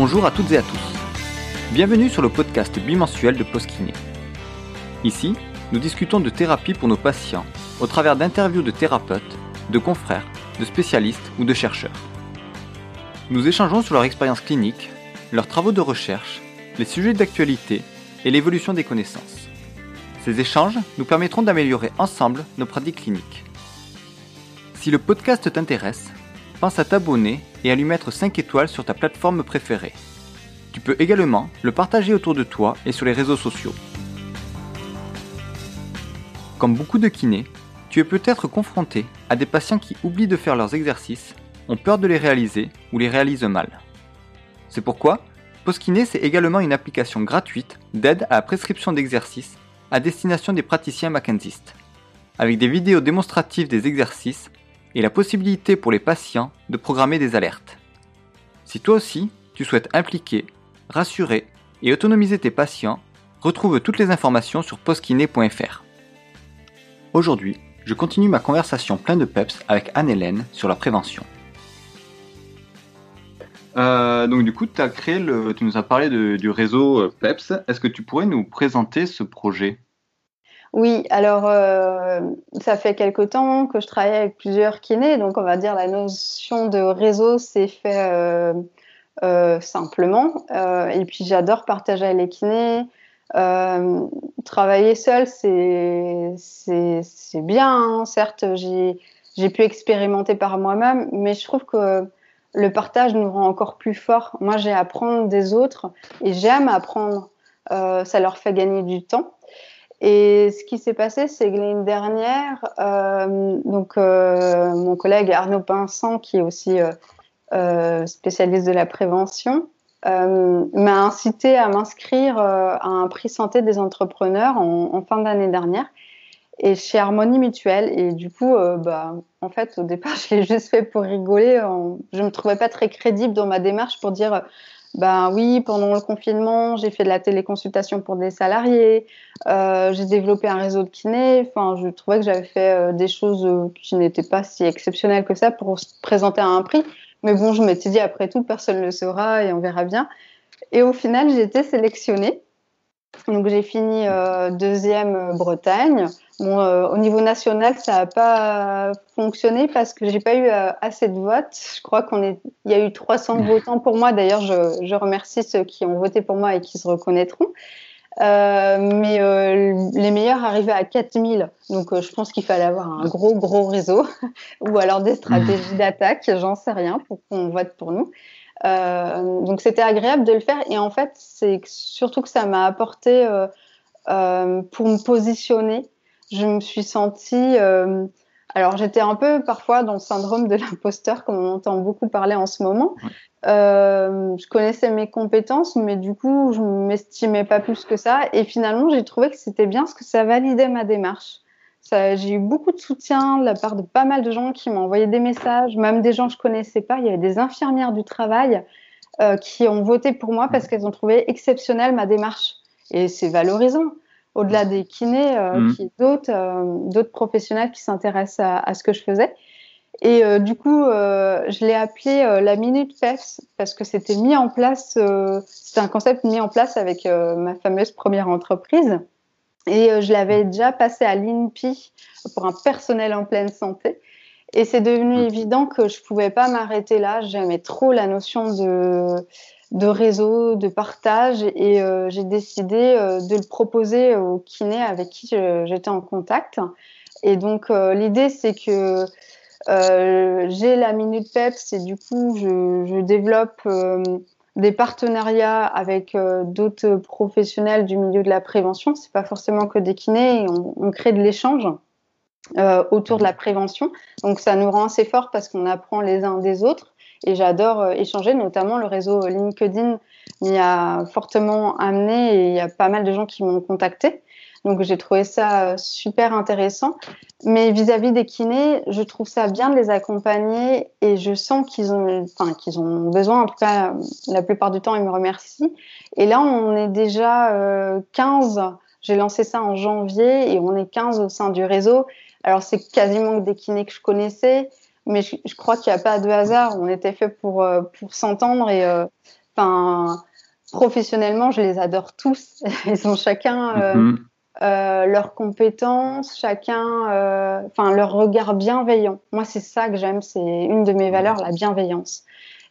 Bonjour à toutes et à tous. Bienvenue sur le podcast bimensuel de Postkiné. Ici, nous discutons de thérapie pour nos patients au travers d'interviews de thérapeutes, de confrères, de spécialistes ou de chercheurs. Nous échangeons sur leur expérience clinique, leurs travaux de recherche, les sujets d'actualité et l'évolution des connaissances. Ces échanges nous permettront d'améliorer ensemble nos pratiques cliniques. Si le podcast t'intéresse, pense à t'abonner et à lui mettre 5 étoiles sur ta plateforme préférée. Tu peux également le partager autour de toi et sur les réseaux sociaux. Comme beaucoup de kinés, tu es peut-être confronté à des patients qui oublient de faire leurs exercices, ont peur de les réaliser ou les réalisent mal. C'est pourquoi Postkiné c'est également une application gratuite d'aide à la prescription d'exercices à destination des praticiens McKenzistes, avec des vidéos démonstratives des exercices et la possibilité pour les patients de programmer des alertes. Si toi aussi, tu souhaites impliquer, rassurer et autonomiser tes patients, retrouve toutes les informations sur postkiné.fr. Aujourd'hui, je continue ma conversation pleine de peps avec Anne-Hélène sur la prévention. Euh, donc du coup, tu nous as parlé du réseau euh, PEPS. Est-ce que tu pourrais nous présenter ce projet? Oui, alors euh, ça fait quelque temps que je travaille avec plusieurs kinés, donc on va dire la notion de réseau s'est fait euh, euh, simplement. et puis j'adore partager avec les kinés. travailler seul, c'est bien, hein. certes, j'ai pu expérimenter par moi-même, mais je trouve que le partage nous rend encore plus forts. Moi, j'ai à apprendre des autres et j'aime apprendre. ça leur fait gagner du temps. Et ce qui s'est passé, c'est que l'année dernière, euh, donc euh, mon collègue Arnaud Pinsant, qui est aussi euh, spécialiste de la prévention, m'a incité à m'inscrire à un prix santé des entrepreneurs en, fin d'année dernière et chez Harmonie Mutuelle. Et du coup, bah, en fait, au départ, je l'ai juste fait pour rigoler. Je me trouvais pas très crédible dans ma démarche pour dire ben oui, pendant le confinement, j'ai fait de la téléconsultation pour des salariés, euh, j'ai développé un réseau de kinés. Enfin, je trouvais que j'avais fait euh, des choses euh, qui n'étaient pas si exceptionnelles que ça pour se présenter à un prix. Mais bon, je m'étais dit après tout, personne ne le saura et on verra bien. Et au final, j'ai été sélectionnée. Donc j'ai fini euh, deuxième euh, Bretagne. Bon, euh, au niveau national, ça n'a pas fonctionné parce que j'ai pas eu assez de votes. Je crois qu'on est, il y a eu 300 votants pour moi. D'ailleurs, je, je, remercie ceux qui ont voté pour moi et qui se reconnaîtront. mais les meilleurs arrivaient à 4000. Donc je pense qu'il fallait avoir un gros gros réseau ou alors des stratégies d'attaque, j'en sais rien, pour qu'on vote pour nous. Euh, donc c'était agréable de le faire et en fait c'est surtout que ça m'a apporté euh, euh, pour me positionner. Je me suis sentie alors j'étais un peu parfois dans le syndrome de l'imposteur, comme on entend beaucoup parler en ce moment. Euh, je connaissais mes compétences, mais du coup je m'estimais pas plus que ça. Et finalement j'ai trouvé que c'était bien parce que ça validait ma démarche. J'ai eu beaucoup de soutien de la part de pas mal de gens qui m'ont envoyé des messages, même des gens que je connaissais pas. Il y avait des infirmières du travail euh, qui ont voté pour moi parce qu'elles ont trouvé exceptionnelle ma démarche. Et c'est valorisant. Au-delà des kinés, euh, mmh. d'autres, euh, d'autres professionnels qui s'intéressent à, à, ce que je faisais. Et euh, du coup, je l'ai appelé la minute PEFS parce que c'était mis en place. c'était un concept mis en place avec ma fameuse première entreprise. Et euh, je l'avais déjà passé à l'INPI pour un personnel en pleine santé. Et c'est devenu mmh. évident que je pouvais pas m'arrêter là. J'aimais trop la notion de, de réseau, de partage. Et euh, j'ai décidé euh, de le proposer aux kinés avec qui j'étais en contact. Et donc, l'idée, c'est que j'ai la Minute PEPS et du coup, je, je développe des partenariats avec euh, d'autres professionnels du milieu de la prévention. C'est pas forcément que des kinés. On, crée de l'échange euh, autour de la prévention. Donc ça nous rend assez fort parce qu'on apprend les uns des autres. Et j'adore euh, échanger, notamment le réseau LinkedIn m'y a fortement amené et il y a pas mal de gens qui m'ont contacté. Donc j'ai trouvé ça euh, super intéressant. Mais vis-à-vis des kinés, je trouve ça bien de les accompagner et je sens qu'ils ont, enfin, qu'ils ont besoin. En tout cas, la plupart du temps, ils me remercient. Et là, on est déjà euh, 15. J'ai lancé ça en janvier et on est 15 au sein du réseau. Alors c'est quasiment des kinés que je connaissais, mais je, crois qu'il n'y a pas de hasard. On était fait pour, euh, pour s'entendre et euh, professionnellement, je les adore tous. Ils ont chacun mhm. leurs compétences, chacun, enfin, leur regard bienveillant. Moi, c'est ça que j'aime. C'est une de mes valeurs, la bienveillance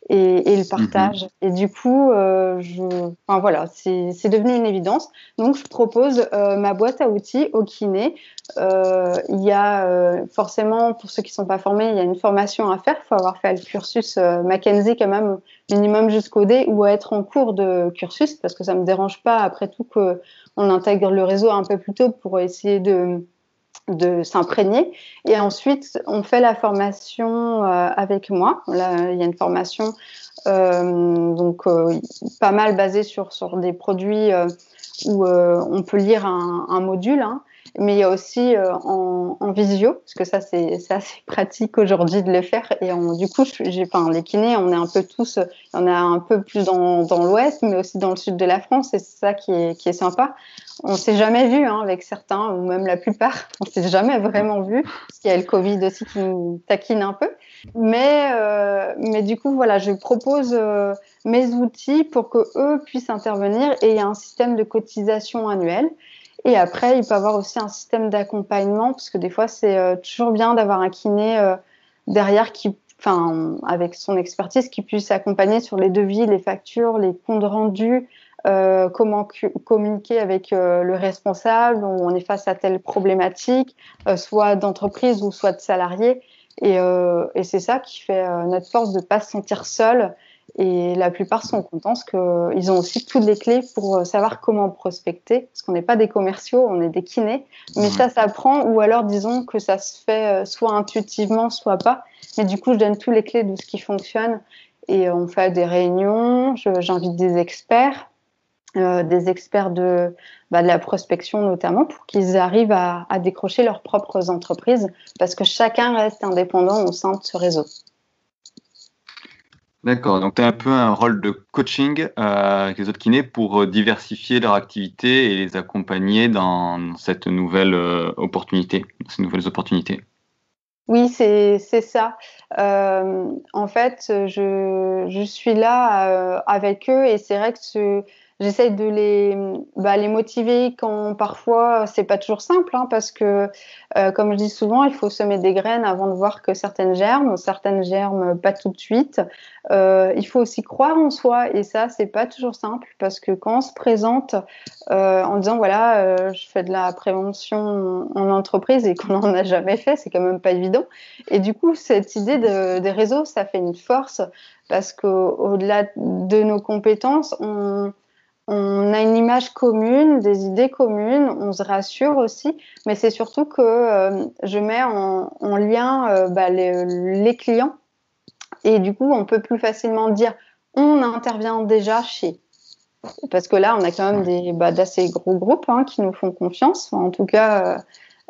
et, et le partage. Mhm. Et du coup, euh, je, enfin, voilà, c'est devenu une évidence. Donc, je propose euh, ma boîte à outils au kiné. Euh, il y a euh, forcément, pour ceux qui ne sont pas formés, il y a une formation à faire. Il faut avoir fait le cursus euh, Mackenzie quand même, minimum jusqu'au D, ou être en cours de cursus, parce que ça ne me dérange pas, après tout, qu'on intègre le réseau un peu plus tôt pour essayer de de s'imprégner. Et ensuite, on fait la formation euh, avec moi. Là, il y a une formation euh, donc euh, pas mal basée sur, sur des produits où on peut lire un, un module. Hein mais il y a aussi euh, en, en, visio, parce que ça, c'est assez pratique aujourd'hui de le faire. Et on, du coup, j'ai, enfin, les kinés, on est un peu tous, en a un peu plus dans, dans l'ouest, mais aussi dans le sud de la France, et c'est ça qui est, qui est sympa. On s'est jamais vu hein, avec certains, ou même la plupart, on s'est jamais vraiment vu, parce qu'il y a le Covid aussi qui nous taquine un peu. Mais, euh, mais du coup, voilà, je propose euh, mes outils pour que eux puissent intervenir et il y a un système de cotisation annuelle. Et après, il peut avoir aussi un système d'accompagnement, parce que des fois, c'est euh, toujours bien d'avoir un kiné euh, derrière qui, enfin, avec son expertise, qui puisse accompagner sur les devis, les factures, les comptes rendus, euh, comment communiquer avec le responsable, on est face à telle problématique, soit d'entreprise ou soit de salarié. Et, et c'est ça qui fait notre force de ne pas se sentir seul et la plupart sont contents parce qu'ils ont aussi toutes les clés pour euh, savoir comment prospecter. Parce qu'on n'est pas des commerciaux, on est des kinés. Mais ça ça s'apprend ou alors disons que ça se fait euh, soit intuitivement, soit pas. Mais du coup, je donne toutes les clés de ce qui fonctionne. Et on fait des réunions, j'invite des experts, euh, des experts de, bah, de la prospection notamment, pour qu'ils arrivent à, à décrocher leurs propres entreprises. Parce que chacun reste indépendant au sein de ce réseau. D'accord, donc tu as un peu un rôle de coaching euh, avec les autres kinés pour euh, diversifier leur activité et les accompagner dans cette nouvelle euh, opportunité, ces nouvelles opportunités. Oui, c'est ça. en fait, je, je suis là avec eux et c'est vrai que ce, j'essaye de les, bah, les motiver quand parfois c'est pas toujours simple, hein, parce que, euh, comme je dis souvent, il faut semer des graines avant de voir que certaines germent, certaines germent pas tout de suite. Euh, il faut aussi croire en soi, et ça, c'est pas toujours simple, parce que quand on se présente euh, en disant voilà, euh, je fais de la prévention en entreprise et qu'on n'en a jamais fait, c'est quand même pas évident. Et du coup, cette idée de, des réseaux, ça fait une force, parce qu'au-delà de nos compétences, on on a une image commune, des idées communes, on se rassure aussi, mais c'est surtout que euh, je mets en, lien euh, bah, les, clients et du coup on peut plus facilement dire on intervient déjà chez. Parce que là on a quand même des bah, d'assez gros groupes hein, qui nous font confiance. en tout cas,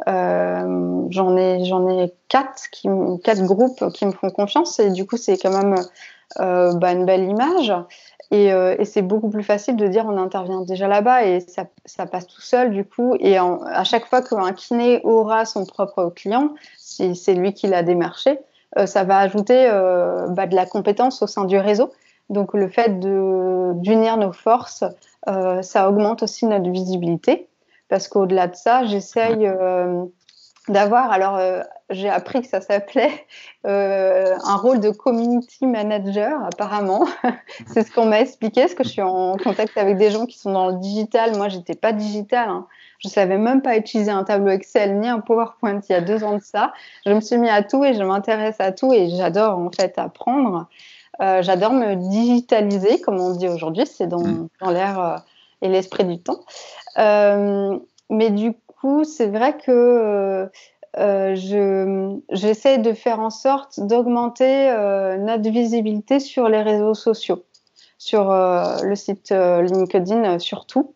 euh, j'en ai j'en ai quatre qui quatre groupes qui me font confiance et du coup c'est quand même bah, une belle image. Euh, et, c'est beaucoup plus facile de dire on intervient déjà là-bas et ça, ça, passe tout seul du coup. Et à chaque fois qu'un kiné aura son propre client, si c'est lui qui l'a démarché, euh, ça va ajouter euh, bah, de la compétence au sein du réseau. Donc le fait d'unir nos forces, ça augmente aussi notre visibilité. Parce qu'au-delà de ça, j'essaye d'avoir, alors euh, j'ai appris que ça s'appelait euh, un rôle de community manager apparemment. c'est ce qu'on m'a expliqué, parce que je suis en contact avec des gens qui sont dans le digital. Moi, j'étais pas digital. Hein. Je savais même pas utiliser un tableau Excel ni un PowerPoint il y a deux ans de ça. Je me suis mis à tout et je m'intéresse à tout et j'adore en fait apprendre. Euh, j'adore me digitaliser, comme on dit aujourd'hui. C'est dans, mm. dans l'air et l'esprit du temps. mais du c'est vrai que euh, euh, je, j'essaie de faire en sorte d'augmenter euh, notre visibilité sur les réseaux sociaux, sur le site LinkedIn surtout.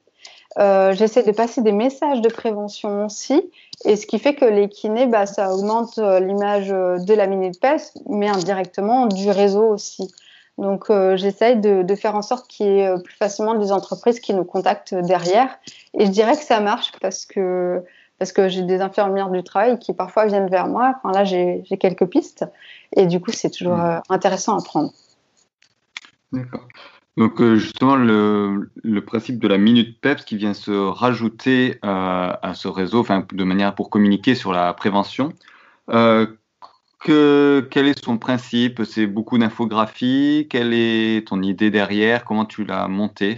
j'essaie de passer des messages de prévention aussi, et ce qui fait que les kinés, bah, ça augmente l'image de la minute peste, mais indirectement du réseau aussi. Donc, euh, j'essaye de, faire en sorte qu'il y ait euh, plus facilement des entreprises qui nous contactent derrière. Et je dirais que ça marche parce que, parce que j'ai des infirmières du travail qui parfois viennent vers moi. Enfin, là, j'ai quelques pistes. Et du coup, c'est toujours mmh. euh, intéressant à prendre. D'accord. Donc justement, le, le, principe de la minute PEPS qui vient se rajouter à ce réseau, de manière pour communiquer sur la prévention. Euh, que, quel est son principe? C'est beaucoup d'infographie Quelle est ton idée derrière? Comment tu l'as monté?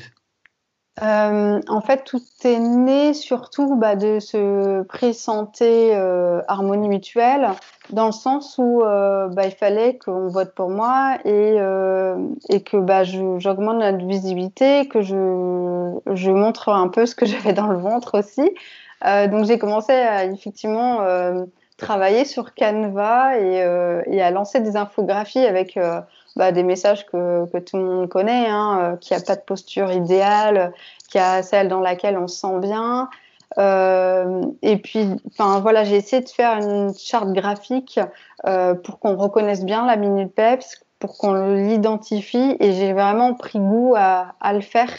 Euh, en fait, tout est né surtout bah, de ce prix santé euh, harmonie mutuelle, dans le sens où euh, bah, il fallait qu'on vote pour moi et, et que bah, j'augmente notre visibilité, que je, je, montre un peu ce que j'avais dans le ventre aussi. donc j'ai commencé à effectivement travailler sur Canva et, euh, et, à lancer des infographies avec euh, bah, des messages que, tout le monde connaît, hein, euh, qui a pas de posture idéale, qui a celle dans laquelle on se sent bien. et puis, enfin voilà, j'ai essayé de faire une charte graphique pour qu'on reconnaisse bien la minute PEPS, pour qu'on l'identifie, et j'ai vraiment pris goût à, à le faire.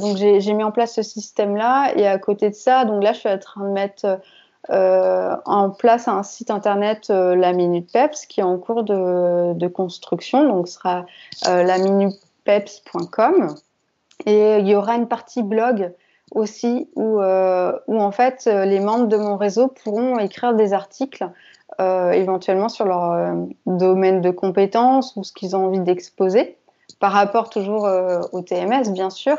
donc j'ai mis en place ce système-là, et à côté de ça, donc là je suis en train de mettre euh, en place un site internet, euh, la Minute Peps, qui est en cours de, construction. Donc, sera euh, laminupeps.com. Et il y aura une partie blog aussi où, où en fait les membres de mon réseau pourront écrire des articles éventuellement sur leur domaine de compétences ou ce qu'ils ont envie d'exposer par rapport toujours au TMS bien sûr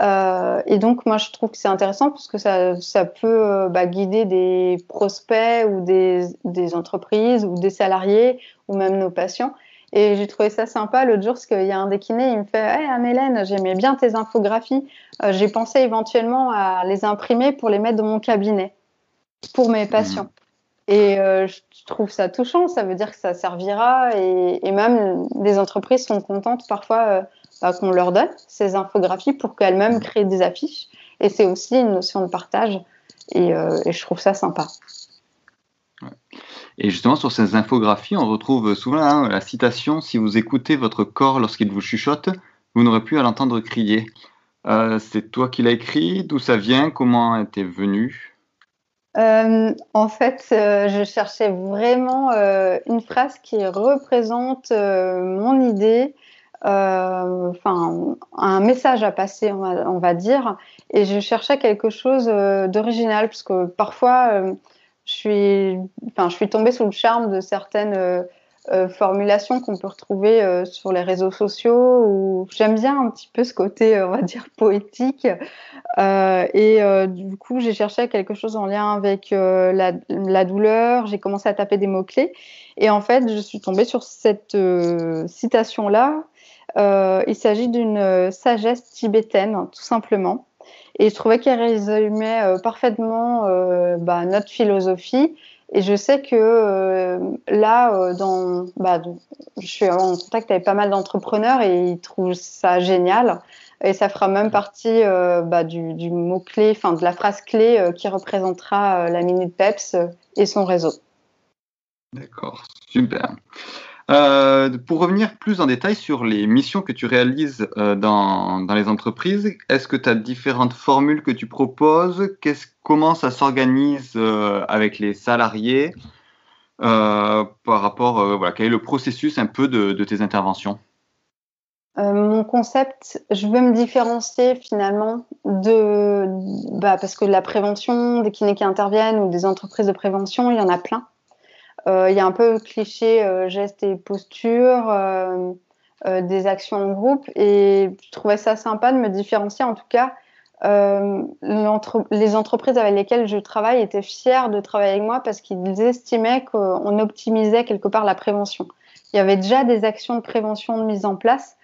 euh, et donc, moi, je trouve que c'est intéressant parce que ça, ça peut euh, bah, guider des prospects ou des, des, entreprises ou des salariés ou même nos patients. Et j'ai trouvé ça sympa l'autre jour parce qu'il y a un des kinés, il me fait Hey Anne-Hélène, j'aimais bien tes infographies. Euh, j'ai pensé éventuellement à les imprimer pour les mettre dans mon cabinet pour mes patients. Mmh. Et je trouve ça touchant, ça veut dire que ça servira et, même les entreprises sont contentes parfois qu'on leur donne ces infographies pour qu'elles-mêmes créent des affiches. Et c'est aussi une notion de partage. Et, euh, je trouve ça sympa. Et justement, sur ces infographies, on retrouve souvent hein, la citation Si vous écoutez votre corps lorsqu'il vous chuchote, vous n'aurez plus à l'entendre crier. Euh, c'est toi qui l'as écrit D'où ça vient Comment était venu? Euh, En fait, je cherchais vraiment une phrase qui représente mon idée euh, enfin un message à passer, on va, dire. Et je cherchais quelque chose euh, d'original parce que parfois euh, je je suis tombée sous le charme de certaines formulations qu'on peut retrouver sur les réseaux sociaux. Où j'aime bien un petit peu ce côté, on va dire, poétique. et du coup, j'ai cherché quelque chose en lien avec la, douleur. J'ai commencé à taper des mots clés. Et en fait, je suis tombée sur cette citation-là euh, il s'agit d'une euh, sagesse tibétaine, tout simplement. Et je trouvais qu'elle résumait euh, parfaitement bah, notre philosophie. Et je sais que là, dans, bah, je suis en contact avec pas mal d'entrepreneurs et ils trouvent ça génial. Et ça fera même partie bah, du, mot-clé, enfin de la phrase clé qui représentera la Minute Peps et son réseau. D'accord, super. Euh, pour revenir plus en détail sur les missions que tu réalises euh, dans, dans, les entreprises, est-ce que tu as différentes formules que tu proposes? Comment ça s'organise euh, avec les salariés par rapport, voilà, quel est le processus un peu de, de tes interventions? Mon concept, je veux me différencier finalement de, bah, parce que la prévention, des kinés qui interviennent ou des entreprises de prévention, il y en a plein. Euh, il y a un peu cliché euh, gestes et postures, euh, des actions en groupe. Et je trouvais ça sympa de me différencier. En tout cas, les entreprises avec lesquelles je travaille étaient fiers de travailler avec moi parce qu'ils estimaient qu'on optimisait quelque part la prévention. Il y avait déjà des actions de prévention mises en place.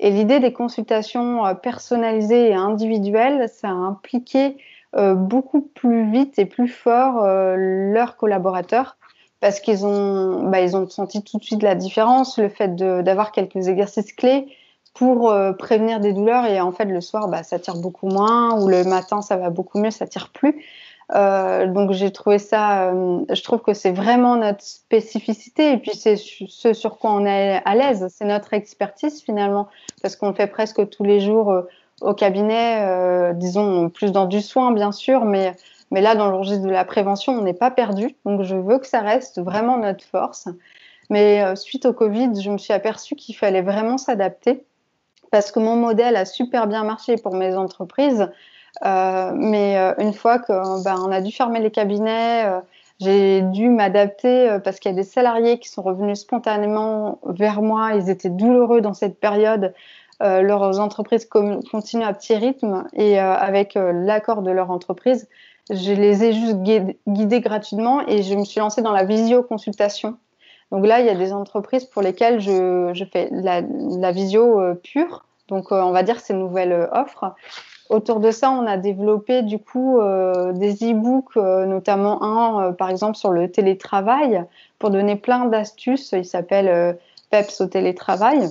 Et l'idée des consultations personnalisées et individuelles, ça a impliqué beaucoup plus vite et plus fort leurs collaborateurs parce qu'ils ont, bah, ils ont senti tout de suite la différence, le fait d'avoir quelques exercices clés pour euh, prévenir des douleurs. Et en fait le soir bah, ça tire beaucoup moins ou le matin ça va beaucoup mieux, ça tire plus. Euh, donc j'ai trouvé ça, euh, je trouve que c'est vraiment notre spécificité. Et puis c'est ce sur quoi on est à l'aise, c'est notre expertise finalement parce qu'on le fait presque tous les jours au cabinet, disons plus dans du soin bien sûr, mais mais là, dans le registre de la prévention, on n'est pas perdu. Donc, je veux que ça reste vraiment notre force. Mais euh, suite au Covid, je me suis aperçue qu'il fallait vraiment s'adapter. parce que mon modèle a super bien marché pour mes entreprises. Euh, mais euh, une fois qu'on ben, on a dû fermer les cabinets, j'ai dû m'adapter parce qu'il y a des salariés qui sont revenus spontanément vers moi. Ils étaient douloureux dans cette période. Leurs entreprises continuent à petit rythme et avec l'accord de leur entreprise, je les ai juste guidés gratuitement et je me suis lancée dans la visioconsultation. Donc là, il y a des entreprises pour lesquelles je, fais la, la visio pure. Donc, on va dire ces nouvelles offres. Autour de ça, on a développé du coup euh, des e-books, euh, notamment un euh, par exemple sur le télétravail, pour donner plein d'astuces. Il s'appelle PEPS au télétravail,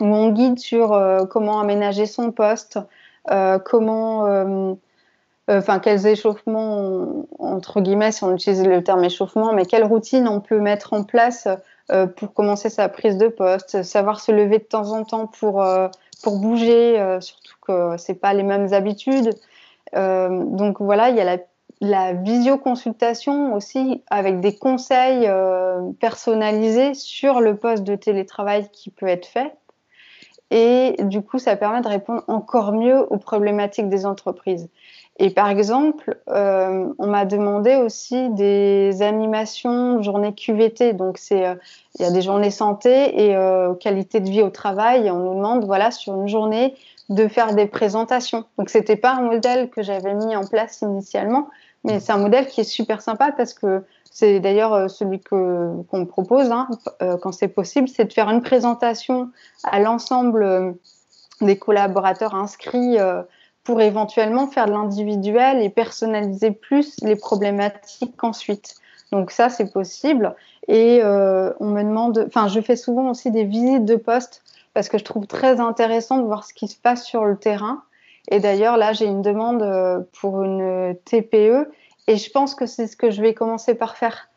où on guide sur comment aménager son poste, comment, enfin quels échauffements, entre guillemets, si on utilise le terme échauffement, mais quelles routines on peut mettre en place pour commencer sa prise de poste, savoir se lever de temps en temps pour pour bouger, euh, surtout que c'est pas les mêmes habitudes. Euh, donc voilà, il y a la, visioconsultation aussi avec des conseils euh, personnalisés sur le poste de télétravail qui peut être fait. Et du coup, ça permet de répondre encore mieux aux problématiques des entreprises. Et par exemple, euh, on m'a demandé aussi des animations journée QVT. Donc, c'est euh, il y a des journées santé et euh, qualité de vie au travail. Et on nous demande, voilà, sur une journée, de faire des présentations. Donc, c'était pas un modèle que j'avais mis en place initialement, mais c'est un modèle qui est super sympa parce que c'est d'ailleurs euh, celui que qu'on propose hein, euh, quand c'est possible, c'est de faire une présentation à l'ensemble des collaborateurs inscrits pour éventuellement faire de l'individuel et personnaliser plus les problématiques ensuite. Donc ça, c'est possible. Et euh, on me demande, enfin, je fais souvent aussi des visites de poste parce que je trouve très intéressant de voir ce qui se passe sur le terrain. Et d'ailleurs, là, j'ai une demande euh, pour une TPE et je pense que c'est ce que je vais commencer par faire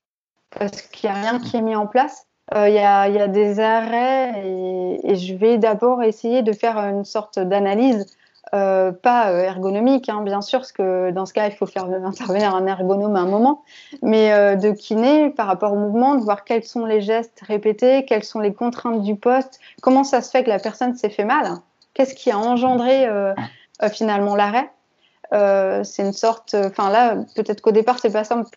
parce qu'il n'y a rien qui est mis en place. Euh, il y, a, des arrêts et, je vais d'abord essayer de faire une sorte d'analyse euh, pas ergonomique, hein, bien sûr, parce que dans ce cas, il faut faire intervenir un ergonome à un moment, mais de kiné par rapport au mouvement, de voir quels sont les gestes répétés, quelles sont les contraintes du poste, comment ça se fait que la personne s'est fait mal, qu'est-ce qui a engendré finalement l'arrêt. c'est une sorte, enfin là, peut-être qu'au départ, c'est pas simple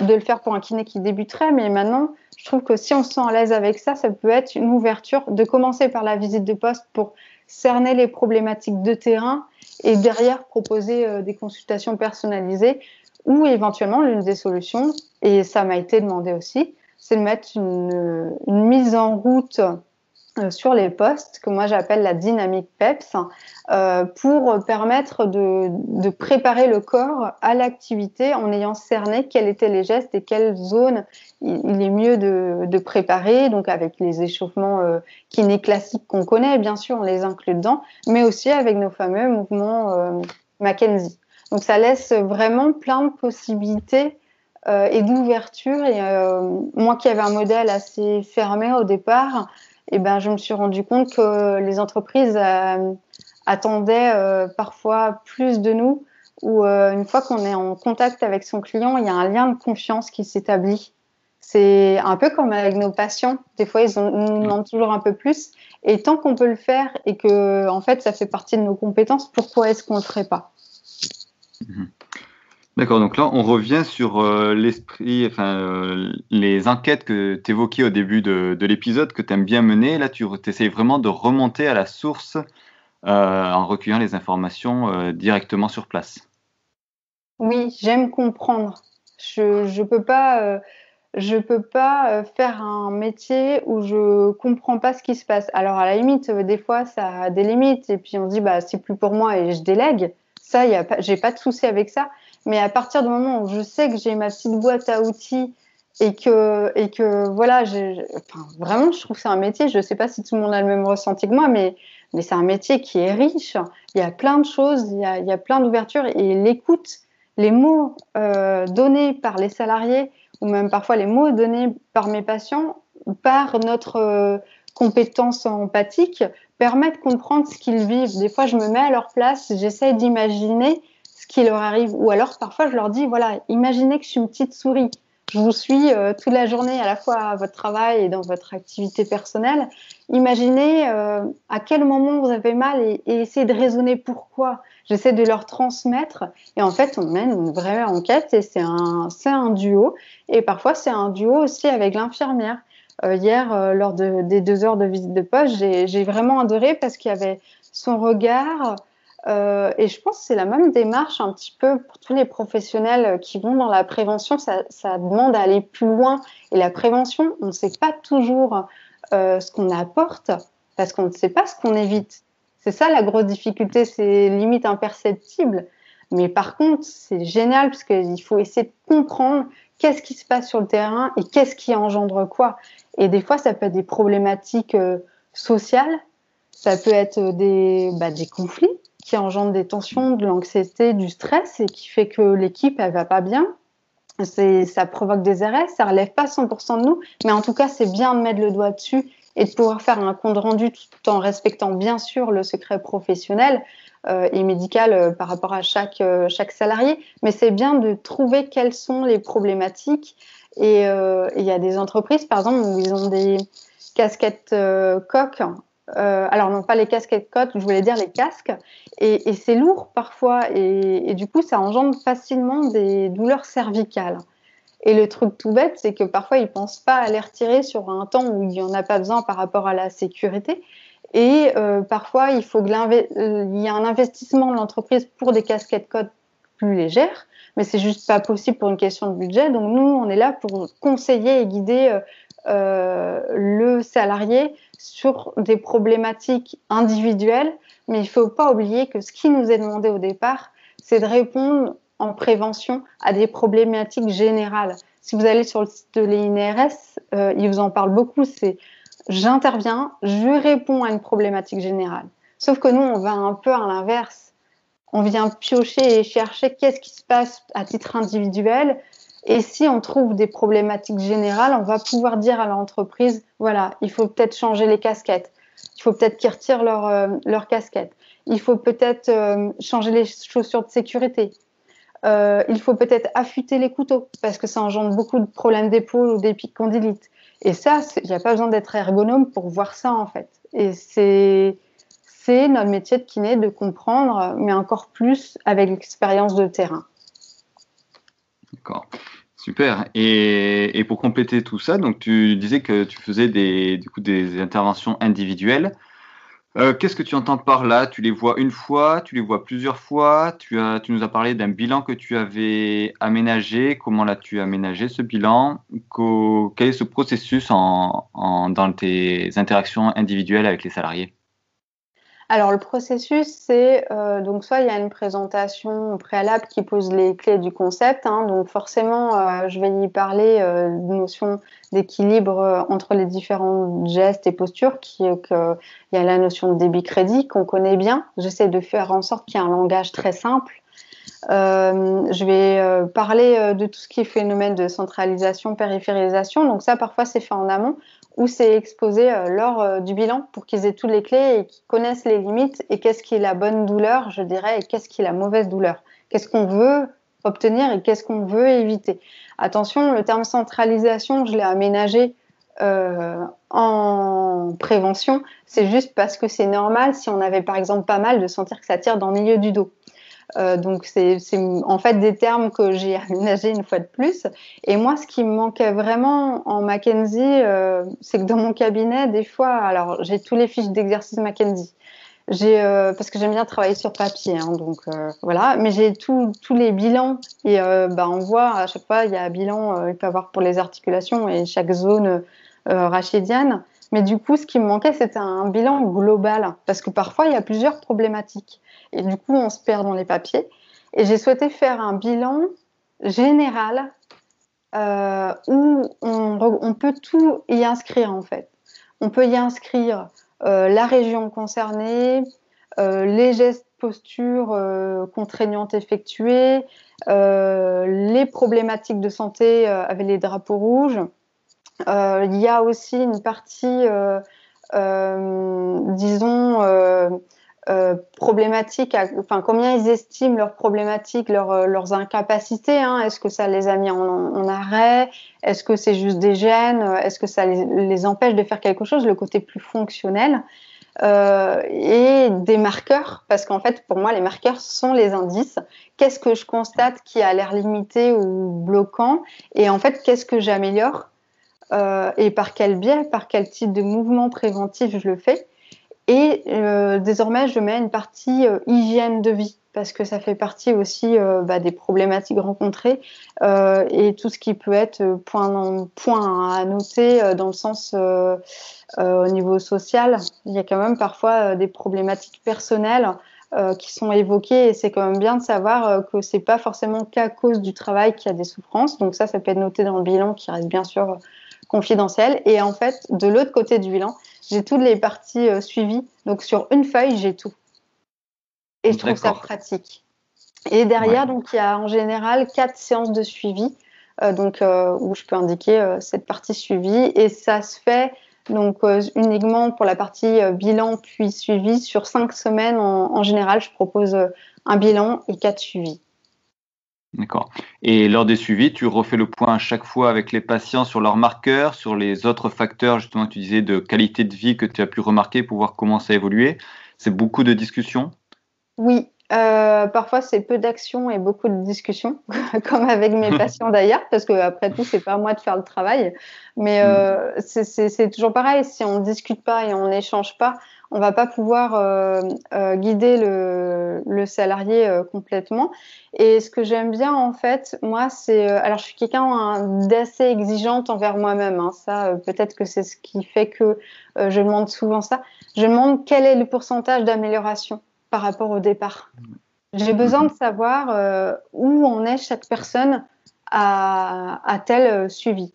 de le faire pour un kiné qui débuterait, mais maintenant, je trouve que si on se sent à l'aise avec ça, ça peut être une ouverture de commencer par la visite de poste pour cerner les problématiques de terrain et derrière proposer euh, des consultations personnalisées ou éventuellement l'une des solutions, et ça m'a été demandé aussi, c'est de mettre une, mise en route euh, sur les postes que moi j'appelle la dynamique PEPS euh, pour permettre de, de, préparer le corps à l'activité en ayant cerné quels étaient les gestes et quelles zones il, est mieux de, de, préparer donc avec les échauffements euh, kinés classiques qu'on connaît bien sûr on les inclut dedans mais aussi avec nos fameux mouvements euh, Mackenzie. Donc ça laisse vraiment plein de possibilités euh, et d'ouverture moi qui avais un modèle assez fermé au départ et ben, je me suis rendu compte que les entreprises euh, attendaient euh, parfois plus de nous, ou euh, une fois qu'on est en contact avec son client, il y a un lien de confiance qui s'établit. C'est un peu comme avec nos patients. Des fois, ils nous demandent toujours un peu plus. Et tant qu'on peut le faire et que, en fait, ça fait partie de nos compétences, pourquoi est-ce qu'on le ferait pas? Mhm. D'accord, donc là, on revient sur euh, l'esprit, enfin, euh, les enquêtes que tu évoquais au début de, l'épisode, que tu aimes bien mener. Là, tu essayes vraiment de remonter à la source euh, en recueillant les informations directement sur place. Oui, j'aime comprendre. Je ne peux pas, je peux pas faire un métier où je comprends pas ce qui se passe. Alors, à la limite, des fois, ça a des limites, et puis on se dit, bah, c'est plus pour moi et je délègue. Ça, j'ai pas de souci avec ça. Mais à partir du moment où je sais que j'ai ma petite boîte à outils et que, et que voilà, vraiment, je trouve que c'est un métier. Je ne sais pas si tout le monde a le même ressenti que moi, mais, mais c'est un métier qui est riche. Il y a plein de choses, il y a, plein d'ouvertures et l'écoute, les mots euh, donnés par les salariés ou même parfois les mots donnés par mes patients, par notre euh, compétence empathique, permettent de comprendre ce qu'ils vivent. Des fois, je me mets à leur place, j'essaie d'imaginer qui leur arrive. Ou alors, parfois, je leur dis, voilà, imaginez que je suis une petite souris. je vous suis euh, toute la journée à la fois à votre travail et dans votre activité personnelle. Imaginez euh, à quel moment vous avez mal et, et essayez de raisonner pourquoi. J'essaie de leur transmettre et en fait on mène une vraie enquête et c'est un, un duo et parfois c'est un duo aussi avec l'infirmière. Euh, hier, lors de, des deux heures de visite de poste, j'ai vraiment adoré parce qu'il y avait son regard, euh, et je pense que c'est la même démarche un petit peu pour tous les professionnels qui vont dans la prévention. Ça, demande d'aller plus loin. Et la prévention, on ne sait pas toujours euh, ce qu'on apporte parce qu'on ne sait pas ce qu'on évite. C'est ça la grosse difficulté, c'est limite imperceptible. Mais par contre, c'est génial parce qu'il faut essayer de comprendre qu'est-ce qui se passe sur le terrain et qu'est-ce qui engendre quoi. Et des fois, ça peut être des problématiques euh, sociales, ça peut être des, bah, des conflits qui engendre des tensions, de l'anxiété, du stress et qui fait que l'équipe elle va pas bien. Ça provoque des arrêts, ça relève pas 100% de nous, mais en tout cas c'est bien de mettre le doigt dessus et de pouvoir faire un compte rendu tout en respectant bien sûr le secret professionnel euh, et médical euh, par rapport à chaque euh, chaque salarié. Mais c'est bien de trouver quelles sont les problématiques et il y a des entreprises par exemple où ils ont des casquettes coques euh, alors non pas les casquettes côtes, je voulais dire les casques, et, c'est lourd parfois, et, du coup ça engendre facilement des douleurs cervicales. Et le truc tout bête, c'est que parfois ils pensent pas à les retirer sur un temps où il y en a pas besoin par rapport à la sécurité. Et euh, parfois il faut euh, il y a un investissement de l'entreprise pour des casquettes côtes plus légères, mais c'est juste pas possible pour une question de budget. Donc nous on est là pour conseiller et guider euh, le salarié sur des problématiques individuelles, mais il ne faut pas oublier que ce qui nous est demandé au départ, c'est de répondre en prévention à des problématiques générales. Si vous allez sur le site de l'INRS, euh, il vous en parle beaucoup, c'est j'interviens, je réponds à une problématique générale. Sauf que nous, on va un peu à l'inverse. On vient piocher et chercher qu'est-ce qui se passe à titre individuel et si on trouve des problématiques générales, on va pouvoir dire à l'entreprise, voilà, il faut peut-être changer les casquettes. Il faut peut-être qu'ils retirent leur, euh, leur. Il faut peut-être euh, changer les chaussures de sécurité. Euh, il faut peut-être affûter les couteaux parce que ça engendre beaucoup de problèmes d'épaule ou d'épicondylite. Et ça, il n'y a pas besoin d'être ergonome pour voir ça en fait. Et c'est c'est notre métier de kiné de comprendre, mais encore plus avec l'expérience de terrain. D'accord. Super. Et, pour compléter tout ça, donc tu disais que tu faisais des, interventions individuelles. Euh, Qu'est-ce que tu entends par là? Tu les vois une fois, tu les vois plusieurs fois? Tu, nous as parlé d'un bilan que tu avais aménagé. Comment l'as-tu aménagé ce bilan? Qu Quel est ce processus dans tes interactions individuelles avec les salariés? Alors le processus, c'est euh, donc soit il y a une présentation préalable qui pose les clés du concept, hein, donc forcément euh, je vais y parler euh, de notion d'équilibre entre les différents gestes et postures, il y a la notion de débit crédit qu'on connaît bien. J'essaie de faire en sorte qu'il y ait un langage très simple. Je vais parler de tout ce qui est phénomène de centralisation, périphérisation. Donc ça, parfois, c'est fait en amont ou c'est exposé euh, lors euh, du bilan pour qu'ils aient toutes les clés et qu'ils connaissent les limites et qu'est-ce qui est la bonne douleur, je dirais, et qu'est-ce qui est la mauvaise douleur. Qu'est-ce qu'on veut obtenir et qu'est-ce qu'on veut éviter. Attention, le terme centralisation, je l'ai aménagé euh, en prévention. C'est juste parce que c'est normal si on avait par exemple pas mal de sentir que ça tire dans le milieu du dos. Euh, donc c'est en fait des termes que j'ai aménagés une fois de plus. Et moi, ce qui me manquait vraiment en Mackenzie, euh, c'est que dans mon cabinet, des fois, alors j'ai tous les fiches d'exercice Mackenzie. J'ai euh, parce que j'aime bien travailler sur papier, hein, donc euh, voilà. Mais j'ai tous les bilans et bah, on voit à chaque fois il y a un bilan, il peut y avoir pour les articulations et chaque zone rachidienne. Mais du coup, ce qui me manquait, c'était un bilan global parce que parfois il y a plusieurs problématiques. Et du coup, on se perd dans les papiers. Et j'ai souhaité faire un bilan général euh, où on, peut tout y inscrire en fait. On peut y inscrire euh, la région concernée, euh, les gestes postures contraignantes effectuées, les problématiques de santé avec les drapeaux rouges. Il y a aussi une partie, disons, euh, problématiques, enfin combien ils estiment leurs problématiques, leurs, incapacités. Hein. Est-ce que ça les a mis en, arrêt? Est-ce que c'est juste des gènes? Est-ce que ça les, empêche de faire quelque chose Le côté plus fonctionnel? Euh, et des marqueurs, parce qu'en fait, pour moi, les marqueurs sont les indices. Qu'est-ce que je constate qui a l'air limité ou bloquant? Et en fait, qu'est-ce que j'améliore? Euh, Et par quel biais, par quel type de mouvement préventif je le fais Et euh, désormais, je mets une partie hygiène de vie parce que ça fait partie aussi euh, bah, des problématiques rencontrées euh, et tout ce qui peut être point, à noter euh, dans le sens au niveau social. Il y a quand même parfois des problématiques personnelles qui sont évoquées et c'est quand même bien de savoir que c'est pas forcément qu'à cause du travail qu'il y a des souffrances. Donc ça, ça peut être noté dans le bilan qui reste bien sûr confidentiel. Et en fait, de l'autre côté du bilan, j'ai toutes les parties suivies. Donc sur une feuille, j'ai tout. Et je trouve ça pratique. Et derrière, donc, il y a en général quatre séances de suivi, euh, donc, euh, où je peux indiquer euh, cette partie suivi. Et ça se fait donc uniquement pour la partie bilan puis suivi sur cinq semaines. En, général, je propose un bilan et quatre suivis. D'accord. Et lors des suivis, tu refais le point à chaque fois avec les patients sur leurs marqueurs, sur les autres facteurs, justement, tu disais de qualité de vie que tu as pu remarquer pour voir comment ça a évolué. C'est beaucoup de discussions? Oui, euh, parfois c'est peu d'action et beaucoup de discussions, comme avec mes patients d'ailleurs, parce que après tout c'est pas à moi de faire le travail, mais euh, mm. c'est toujours pareil. Si on ne discute pas et on n'échange pas, on va pas pouvoir euh, guider le, salarié complètement. Et ce que j'aime bien en fait, moi c'est, alors je suis quelqu'un d'assez exigeante envers moi-même. Hein. ça, peut-être que c'est ce qui fait que je demande souvent ça. Je demande quel est le pourcentage d'amélioration par rapport au départ. J'ai besoin de savoir euh, où en est chaque personne à, tel euh, suivi.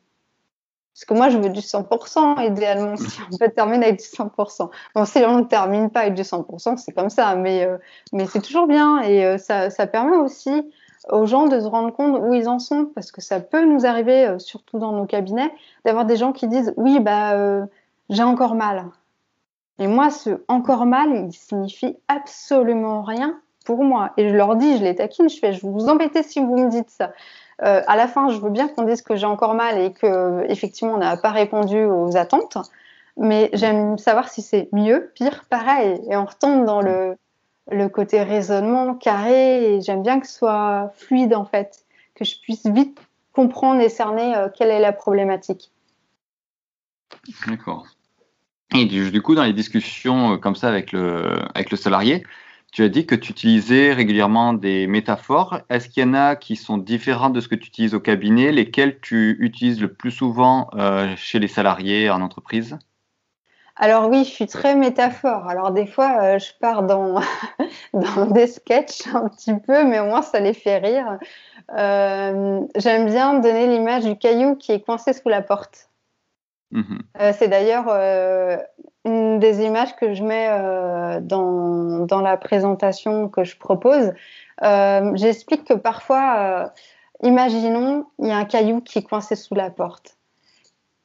Parce que moi, je veux du 100%, idéalement, si on peut terminer avec du 100%. Bon, si on ne termine pas avec du 100%, c'est comme ça, mais, euh, mais c'est toujours bien. Et ça, ça, permet aussi aux gens de se rendre compte où ils en sont, parce que ça peut nous arriver, surtout dans nos cabinets, d'avoir des gens qui disent « oui, bah, j'ai encore mal ». Et moi, ce encore mal, il signifie absolument rien pour moi. Et je leur dis, je les taquine, je fais, je vous embêter si vous me dites ça. Euh, à la fin, je veux bien qu'on dise que j'ai encore mal et que effectivement on n'a pas répondu aux attentes, mais j'aime savoir si c'est mieux, pire, pareil. Et on retombe dans le, côté raisonnement carré. Et j'aime bien que ce soit fluide en fait, que je puisse vite comprendre et cerner euh, quelle est la problématique. D'accord. Et du, coup, dans les discussions euh, comme ça avec le salarié, tu as dit que tu utilisais régulièrement des métaphores. Est-ce qu'il y en a qui sont différentes de ce que tu utilises au cabinet? Lesquelles tu utilises le plus souvent euh, chez les salariés en entreprise? Alors oui, je suis très métaphore. Alors des fois, euh, je pars dans, dans des sketchs un petit peu, mais au moins ça les fait rire. J'aime bien donner l'image du caillou qui est coincé sous la porte. Mhm. Euh, c'est d'ailleurs euh, une des images que je mets euh, dans, dans, la présentation que je propose. J'explique que parfois, imaginons, il y a un caillou qui est coincé sous la porte.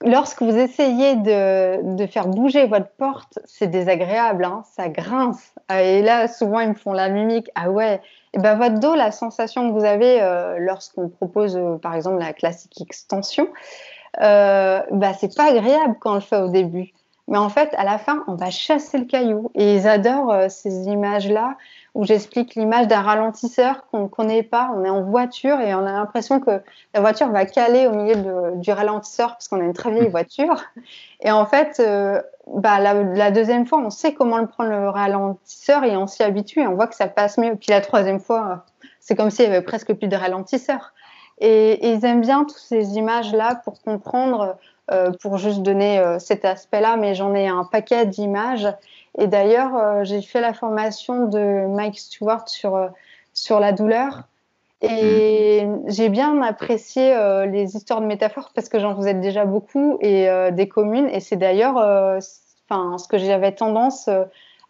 Lorsque vous essayez de, de faire bouger votre porte, c'est désagréable, hein, ça grince. Et là, souvent, ils me font la mimique. Ah ouais, et ben votre dos, la sensation que vous avez lorsqu'on propose, par exemple, la classique extension, euh, bah, c'est pas agréable quand on le fait au début. Mais en fait, à la fin, on va chasser le caillou. Et ils adorent euh, ces images-là où j'explique l'image d'un ralentisseur qu'on ne connaît pas. On est en voiture et on a l'impression que la voiture va caler au milieu du ralentisseur parce qu'on a une très vieille voiture. Et en fait, euh, bah, la, la, deuxième fois, on sait comment le prendre le ralentisseur et on s'y habitue et on voit que ça passe mieux. Puis la troisième fois, c'est comme s'il y avait presque plus de ralentisseur. Et, ils aiment bien toutes ces images-là pour comprendre, euh, pour juste donner euh, cet aspect-là, mais j'en ai un paquet d'images. Et d'ailleurs, euh, j'ai fait la formation de Mike Stewart sur, sur la douleur. Et mm. j'ai bien apprécié les histoires de métaphores parce que j'en faisais déjà beaucoup et des communes. Et c'est d'ailleurs enfin, ce que j'avais tendance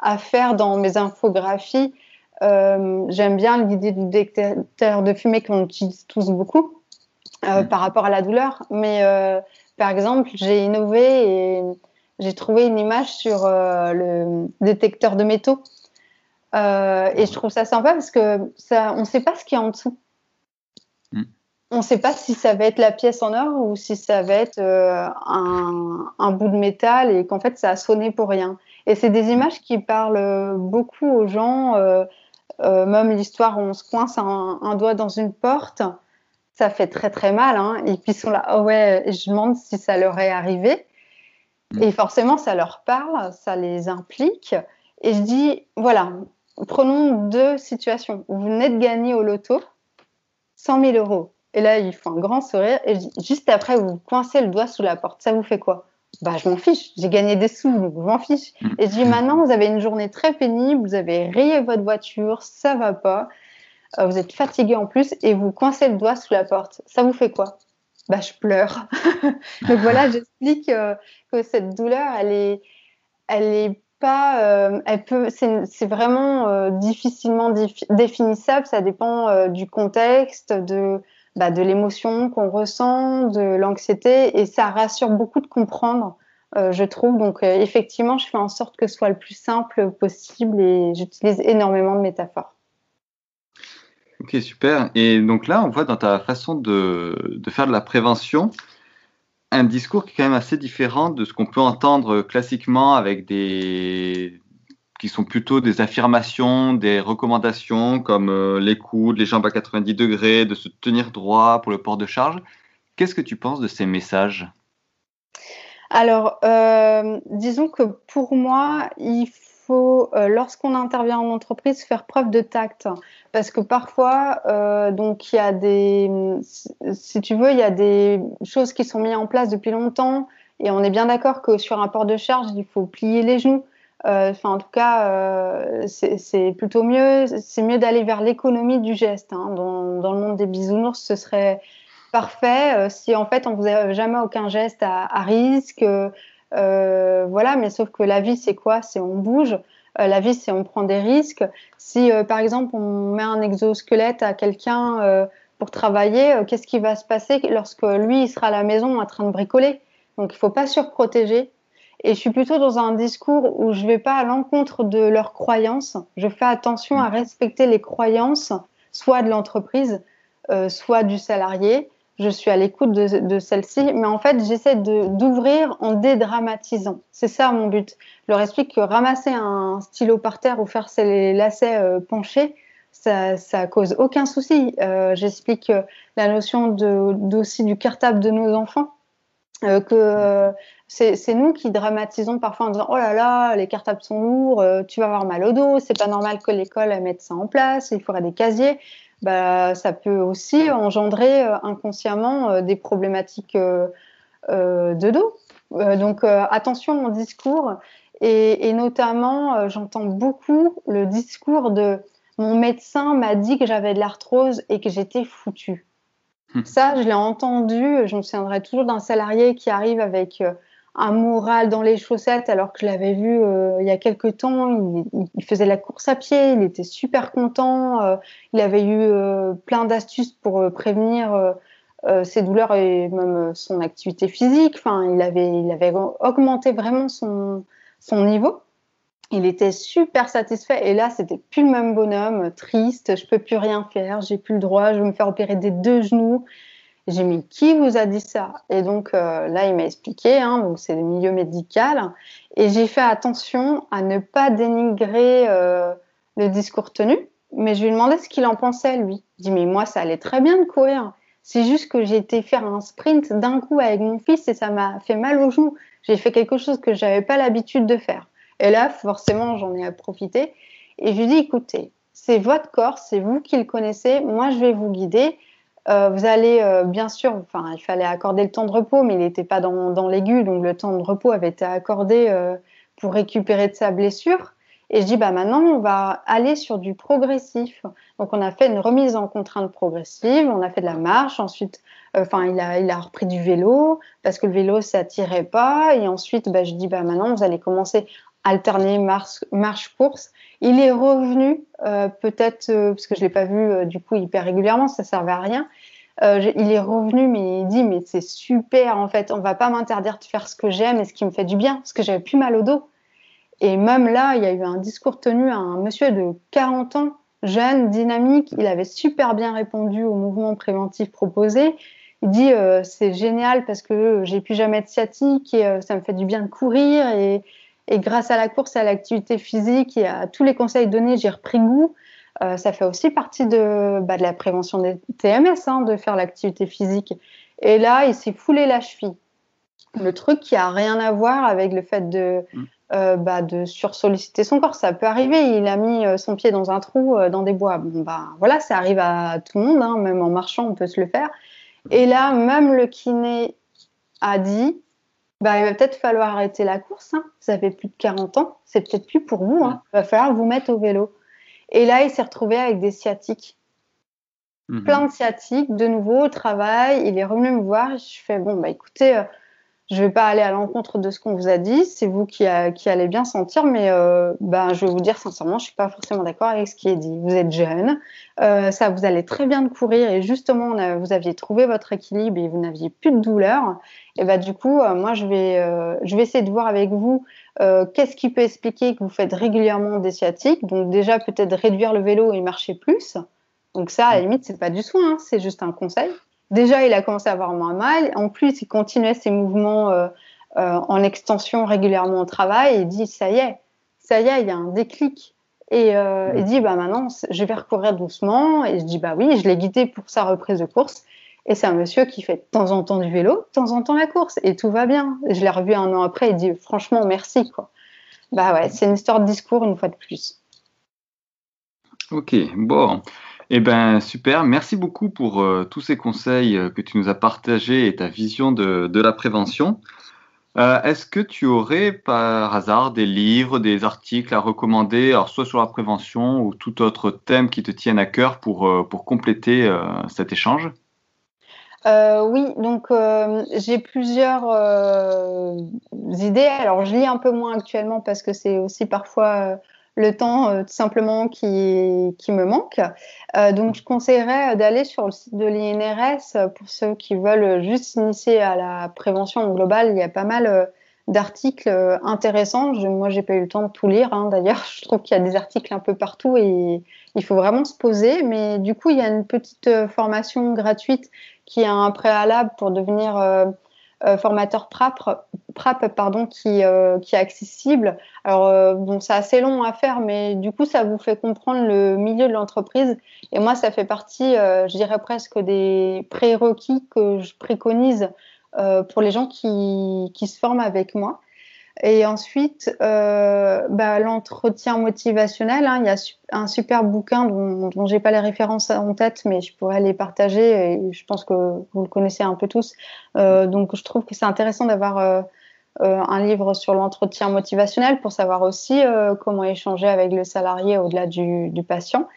à faire dans mes infographies euh, j'aime bien l'idée du détecteur de fumée qu'on utilise tous beaucoup euh, mm. par rapport à la douleur. Mais euh, par exemple, j'ai innové et j'ai trouvé une image sur le détecteur de métaux. et je trouve ça sympa parce que ça, on ne sait pas ce qu'il y a en dessous. Mm. On ne sait pas si ça va être la pièce en or ou si ça va être un, un, bout de métal et qu'en fait ça a sonné pour rien. Et c'est des images qui parlent beaucoup aux gens. Euh, même l'histoire où on se coince un, doigt dans une porte, ça fait très très mal. Hein. Et puis ils sont là, oh ouais, je demande si ça leur est arrivé. Mm. Et forcément, ça leur parle, ça les implique. Et je dis, voilà, prenons deux situations. Vous venez de gagner au loto 100 000 euros. Et là, ils font un grand sourire. Et juste après, vous coincez le doigt sous la porte. Ça vous fait quoi? Bah, je m'en fiche, j'ai gagné des sous, donc je m'en fiche. Mm. Et je dis maintenant, vous avez une journée très pénible, vous avez rayé votre voiture, ça va pas, euh, vous êtes fatigué en plus et vous coincez le doigt sous la porte. Ça vous fait quoi? Bah, je pleure. donc voilà, j'explique euh, que cette douleur, elle est, elle est pas, euh, elle peut, c'est vraiment difficilement définissable. Ça dépend du contexte, de bah, de l'émotion qu'on ressent, de l'anxiété, et ça rassure beaucoup de comprendre, euh, je trouve. Donc euh, effectivement, je fais en sorte que ce soit le plus simple possible et j'utilise énormément de métaphores. Ok, super. Et donc là, on voit dans ta façon de, de faire de la prévention un discours qui est quand même assez différent de ce qu'on peut entendre classiquement avec des, qui sont plutôt des affirmations, des recommandations comme euh, les coudes, les jambes à 90 degrés, de se tenir droit pour le port de charge. Qu'est-ce que tu penses de ces messages? Alors, euh, disons que pour moi, il faut, euh, lorsqu'on intervient en entreprise, faire preuve de tact. Parce que parfois, donc il y a des, si tu veux, il y a des choses qui sont mises en place depuis longtemps. Et on est bien d'accord que sur un port de charge, il faut plier les genoux. Euh, enfin, en tout cas, euh, c'est plutôt mieux. C'est mieux d'aller vers l'économie du geste. Hein. Dans, le monde des bisounours, ce serait parfait euh, si en fait on faisait jamais aucun geste à, risque. voilà, mais sauf que la vie, c'est quoi? C'est on bouge. la vie, c'est on prend des risques. Si par exemple on met un exosquelette à quelqu'un pour travailler, qu'est-ce qui va se passer lorsque lui il sera à la maison en train de bricoler? Donc il faut pas surprotéger. Et je suis plutôt dans un discours où je ne vais pas à l'encontre de leurs croyances. Je fais attention à respecter les croyances, soit de l'entreprise, euh, soit du salarié. Je suis à l'écoute de, de celle-ci, mais en fait, j'essaie d'ouvrir en dédramatisant. C'est ça mon but. Je leur explique que ramasser un stylo par terre ou faire ses lacets euh, penchés, ça, ça cause aucun souci. Euh, J'explique la notion aussi du cartable de nos enfants. Que c'est nous qui dramatisons parfois en disant oh là là les cartables sont lourds, euh, tu vas avoir mal au dos, c'est pas normal que l'école mette ça en place, il faudra des casiers. Bah, ça peut aussi engendrer euh, inconsciemment euh, des problématiques de dos. donc attention au discours et, et notamment j'entends beaucoup le discours de mon médecin m'a dit que j'avais de l'arthrose et que j'étais foutue. Hum. Ça, je l'ai entendu. Je me souviendrai toujours d'un salarié qui arrive avec un moral dans les chaussettes alors que je l'avais vu euh, il y a quelques temps. Il, faisait la course à pied, il était super content. Euh, il avait eu euh, plein d'astuces pour prévenir ses douleurs et même son activité physique. Enfin, il avait, il avait augmenté vraiment son, son niveau. Il était super satisfait et là c'était plus le même bonhomme, triste, je peux plus rien faire, j'ai plus le droit, je vais me faire opérer des deux genoux. J'ai mis qui vous a dit ça? Et donc euh, là, il m'a expliqué, hein, donc c'est le milieu médical, et j'ai fait attention à ne pas dénigrer euh, le discours tenu, mais je lui ai demandé ce qu'il en pensait lui. Il dit mais moi ça allait très bien de courir. C'est juste que j'ai été faire un sprint d'un coup avec mon fils et ça m'a fait mal aux genoux. J'ai fait quelque chose que j'avais pas l'habitude de faire. Et là, forcément, j'en ai à profiter. Et je lui dit, écoutez, c'est votre corps, c'est vous qui le connaissez. Moi, je vais vous guider. Euh, vous allez, euh, bien sûr, enfin, il fallait accorder le temps de repos, mais il n'était pas dans, l'aigu, donc le temps de repos avait été accordé euh, pour récupérer de sa blessure. Et je dis, bah maintenant, on va aller sur du progressif. Donc, on a fait une remise en contrainte progressive, on a fait de la marche, ensuite, enfin, il, a, il a repris du vélo, parce que le vélo, ça tirait pas. Et ensuite, bah, je dis, bah maintenant, vous allez commencer alterner marche-course. il est revenu, euh, peut-être, euh, parce que je ne l'ai pas vu euh, du coup hyper régulièrement, ça ne servait à rien. il est revenu, mais il dit, mais c'est super, en fait, on va pas m'interdire de faire ce que j'aime et ce qui me fait du bien, parce que j'avais plus mal au dos. Et même là, il y a eu un discours tenu à un monsieur de 40 ans, jeune, dynamique. Il avait super bien répondu au mouvement préventif proposé. Il dit c'est génial parce que j'ai plus jamais de sciatique et ça me fait du bien de courir et, et grâce à la course, à l'activité physique et à tous les conseils donnés, j'ai repris goût. Euh, ça fait aussi partie de, bah, de la prévention des TMS, hein, de faire l'activité physique. Et là, il s'est foulé la cheville. Le truc qui a rien à voir avec le fait de, mm. euh, bah, de sursolliciter son corps. Ça peut arriver. Il a mis euh, son pied dans un trou euh, dans des bois. Bon, bah, voilà, ça arrive à tout le monde. Hein. Même en marchant, on peut se le faire. Et là, même le kiné a dit bah, il va peut-être falloir arrêter la course. Hein. Vous avez plus de 40 ans. C'est peut-être plus pour vous. Hein. Il va falloir vous mettre au vélo. Et là, il s'est retrouvé avec des sciatiques. Mhm. Plein de sciatiques, de nouveau au travail. Il est revenu me voir. Je fais bon, bah écoutez, euh, je vais pas aller à l'encontre de ce qu'on vous a dit. C'est vous qui, qui, allez bien sentir, mais euh, ben, je vais vous dire sincèrement, je suis pas forcément d'accord avec ce qui est dit. Vous êtes jeune, euh, ça vous allait très bien de courir et justement, vous aviez trouvé votre équilibre et vous n'aviez plus de douleur. Et bah du coup, moi, je vais, je vais essayer de voir avec vous euh, qu'est-ce qui peut expliquer que vous faites régulièrement des sciatiques Donc déjà peut-être réduire le vélo et marcher plus. Donc ça, à la limite, c'est pas du soin, hein, c'est juste un conseil. Déjà, il a commencé à avoir moins mal. En plus, il continuait ses mouvements euh, euh, en extension régulièrement au travail. Et il dit ça y est, ça y est, il y a un déclic. Et il dit bah maintenant, je vais recourir doucement. Et je dis bah oui, je l'ai guidé pour sa reprise de course. Et c'est un monsieur qui fait de temps en temps du vélo, de temps en temps la course, et tout va bien. Je l'ai revu un an après, il dit franchement merci quoi. Bah ouais, c'est une histoire de discours une fois de plus. Ok, bon. Eh ben super, merci beaucoup pour euh, tous ces conseils euh, que tu nous as partagés et ta vision de, la prévention. Euh, est-ce que tu aurais par hasard des livres, des articles à recommander, alors soit sur la prévention ou tout autre thème qui te tienne à cœur pour, pour compléter cet échange? Oui, donc j'ai plusieurs idées. Alors je lis un peu moins actuellement parce que c'est aussi parfois le temps tout simplement qui, qui me manque. donc je conseillerais d'aller sur le site de l'INRS pour ceux qui veulent juste s'initier à la prévention globale. Il y a pas mal d'articles intéressants. Je, moi, j'ai pas eu le temps de tout lire. Hein. D'ailleurs, je trouve qu'il y a des articles un peu partout et il faut vraiment se poser. Mais du coup, il y a une petite formation gratuite qui est un préalable pour devenir euh, euh, formateur PRAP, PRAP pardon, qui, euh, qui est accessible. Alors, bon, c'est assez long à faire, mais du coup, ça vous fait comprendre le milieu de l'entreprise. Et moi, ça fait partie, je dirais presque des prérequis que je préconise pour les gens qui, qui se forment avec moi. Et ensuite, euh, bah, l'entretien motivationnel, hein, il y a un super bouquin dont, dont j'ai pas les références en tête, mais je pourrais les partager je pense que vous le connaissez un peu tous. Euh, donc, je trouve que c'est intéressant d'avoir euh, euh un livre sur l'entretien motivationnel pour savoir aussi euh, comment échanger avec le salarié au-delà du, du, patient.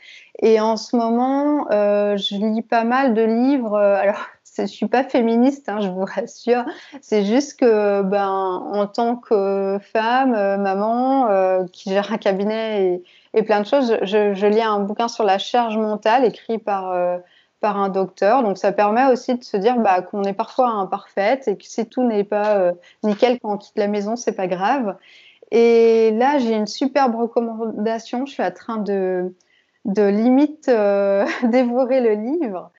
Et en ce moment, euh, je lis pas mal de livres. alors, je suis pas féministe, hein, je vous rassure. C'est juste que, ben, en tant que femme, euh, maman, euh, qui gère un cabinet et, plein de choses, je, je, lis un bouquin sur la charge mentale écrit par euh, par un docteur. Donc, ça permet aussi de se dire bah, qu'on est parfois imparfaite et que si tout n'est pas nickel quand on quitte la maison, c'est pas grave. Et là, j'ai une superbe recommandation. Je suis en train de de limite dévorer le livre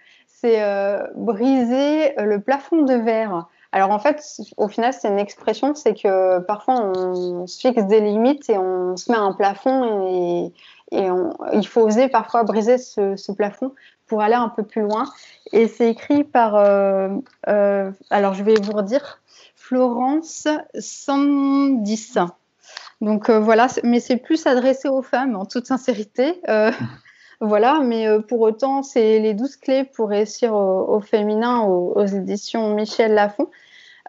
c'est euh, briser euh, le plafond de verre. Alors en fait, au final, c'est une expression, c'est que parfois on se fixe des limites et on se met un plafond et, il faut oser parfois briser ce, plafond pour aller un peu plus loin. Et c'est écrit par, euh, alors je vais vous redire, Florence 110. Donc voilà, mais c'est plus adressé aux femmes en toute sincérité. Voilà, mais euh, pour autant, c'est les douze clés pour réussir au, féminin aux, éditions Michel Lafon.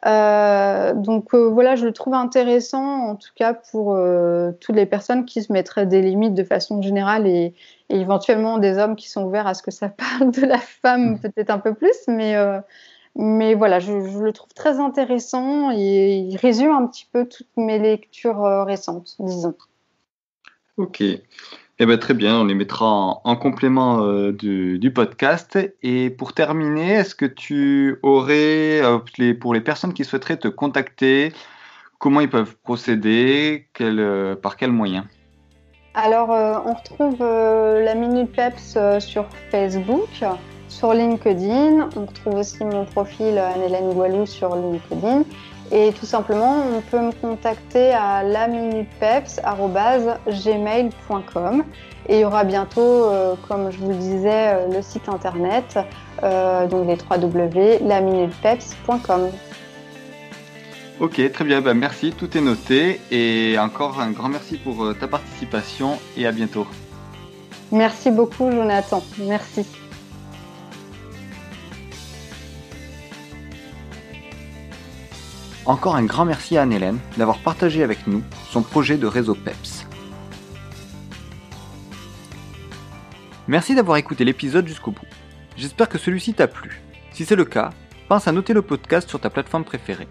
Euh, donc euh, voilà, je le trouve intéressant, en tout cas pour toutes les personnes qui se mettraient des limites de façon générale et, éventuellement des hommes qui sont ouverts à ce que ça parle de la femme mmh. peut-être un peu plus, mais mais voilà, je, le trouve très intéressant et il résume un petit peu toutes mes lectures récentes, disons. Ok. Eh ben, très bien, on les mettra en, complément euh, du, podcast. Et pour terminer, est-ce que tu aurais, euh, pour les personnes qui souhaiteraient te contacter, Comment ils peuvent procéder? Quel, Par quels moyens Alors, on retrouve la Minute Peps sur Facebook, sur LinkedIn. On retrouve aussi mon profil Anne-Hélène Gualou sur LinkedIn. Et tout simplement, on peut me contacter à laminutepeps.gmail.com et il y aura bientôt, euh, comme je vous le disais, euh, le site internet, euh, donc les www.laminutepeps.com. Ok, très bien, bah, merci, tout est noté et encore un grand merci pour ta participation et à bientôt. Merci beaucoup Jonathan, merci. Encore un grand merci à Anne-Hélène d'avoir partagé avec nous son projet de réseau PEPS. Merci d'avoir écouté l'épisode jusqu'au bout. J'espère que celui-ci t'a plu. Si c'est le cas, pense à noter le podcast sur ta plateforme préférée.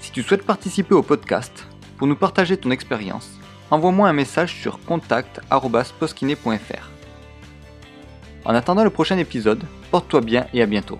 Si tu souhaites participer au podcast, pour nous partager ton expérience, envoie-moi un message sur contact.poskiné.fr. En attendant le prochain épisode, porte-toi bien et à bientôt.